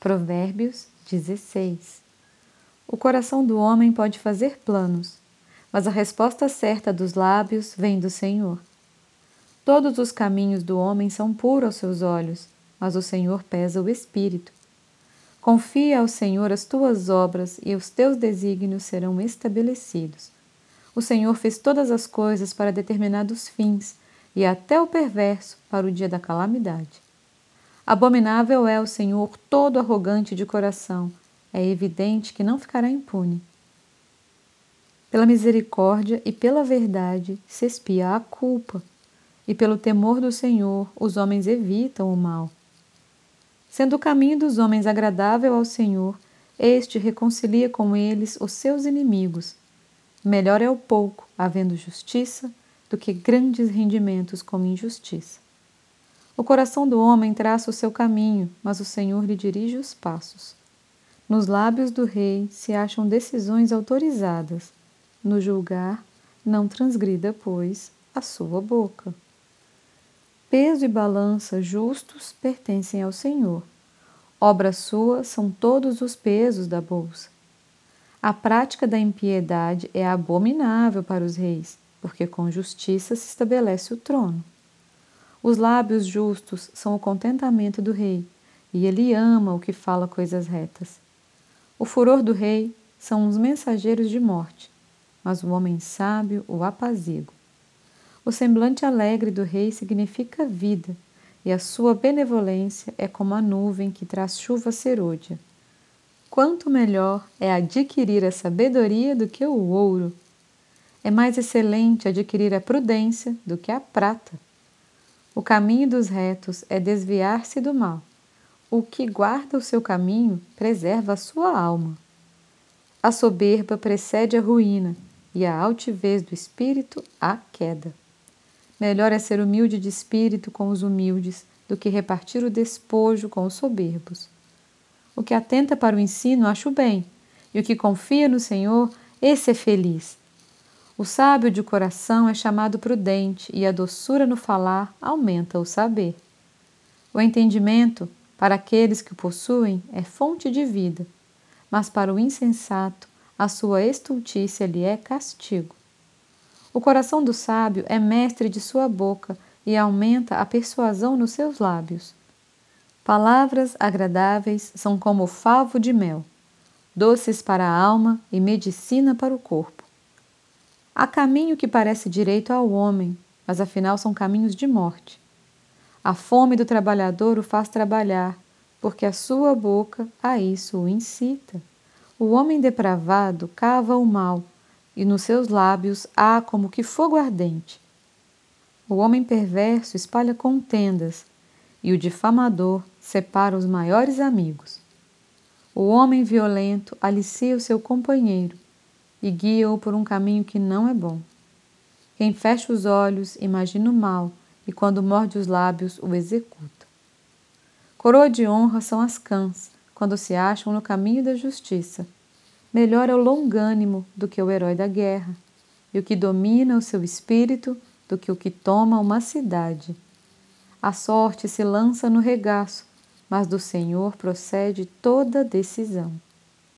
Provérbios 16. O coração do homem pode fazer planos, mas a resposta certa dos lábios vem do Senhor. Todos os caminhos do homem são puros aos seus olhos, mas o Senhor pesa o espírito. Confia ao Senhor as tuas obras e os teus desígnios serão estabelecidos. O Senhor fez todas as coisas para determinados fins e até o perverso para o dia da calamidade. Abominável é o Senhor todo arrogante de coração, é evidente que não ficará impune. Pela misericórdia e pela verdade se expia a culpa, e pelo temor do Senhor os homens evitam o mal. Sendo o caminho dos homens agradável ao Senhor, este reconcilia com eles os seus inimigos. Melhor é o pouco, havendo justiça, do que grandes rendimentos com injustiça. O coração do homem traça o seu caminho, mas o Senhor lhe dirige os passos. Nos lábios do rei se acham decisões autorizadas. No julgar, não transgrida, pois, a sua boca. Peso e balança justos pertencem ao Senhor. Obra sua são todos os pesos da bolsa. A prática da impiedade é abominável para os reis, porque com justiça se estabelece o trono. Os lábios justos são o contentamento do rei, e ele ama o que fala coisas retas. O furor do rei são os mensageiros de morte, mas o homem sábio o apazigua. O semblante alegre do rei significa vida, e a sua benevolência é como a nuvem que traz chuva serôdia. Quanto melhor é adquirir a sabedoria do que o ouro. É mais excelente adquirir a prudência do que a prata. O caminho dos retos é desviar-se do mal. O que guarda o seu caminho preserva a sua alma. A soberba precede a ruína e a altivez do espírito a queda. Melhor é ser humilde de espírito com os humildes do que repartir o despojo com os soberbos. O que atenta para o ensino acha o bem, e o que confia no Senhor, esse é feliz. O sábio de coração é chamado prudente, e a doçura no falar aumenta o saber. O entendimento, para aqueles que o possuem, é fonte de vida, mas para o insensato, a sua estultícia lhe é castigo. O coração do sábio é mestre de sua boca e aumenta a persuasão nos seus lábios. Palavras agradáveis são como favo de mel, doces para a alma e medicina para o corpo. Há caminho que parece direito ao homem, mas afinal são caminhos de morte. A fome do trabalhador o faz trabalhar, porque a sua boca a isso o incita. O homem depravado cava o mal, e nos seus lábios há como que fogo ardente. O homem perverso espalha contendas, e o difamador separa os maiores amigos. O homem violento alicia o seu companheiro, e guia-o por um caminho que não é bom. Quem fecha os olhos imagina o mal e, quando morde os lábios, o executa. Coroa de honra são as cãs, quando se acham no caminho da justiça. Melhor é o longânimo do que o herói da guerra, e o que domina o seu espírito do que o que toma uma cidade. A sorte se lança no regaço, mas do Senhor procede toda decisão.